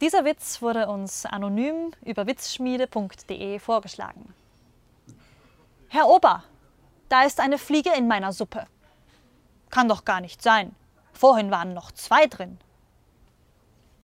Dieser Witz wurde uns anonym über witzschmiede.de vorgeschlagen. Herr Ober, da ist eine Fliege in meiner Suppe. Kann doch gar nicht sein. Vorhin waren noch zwei drin.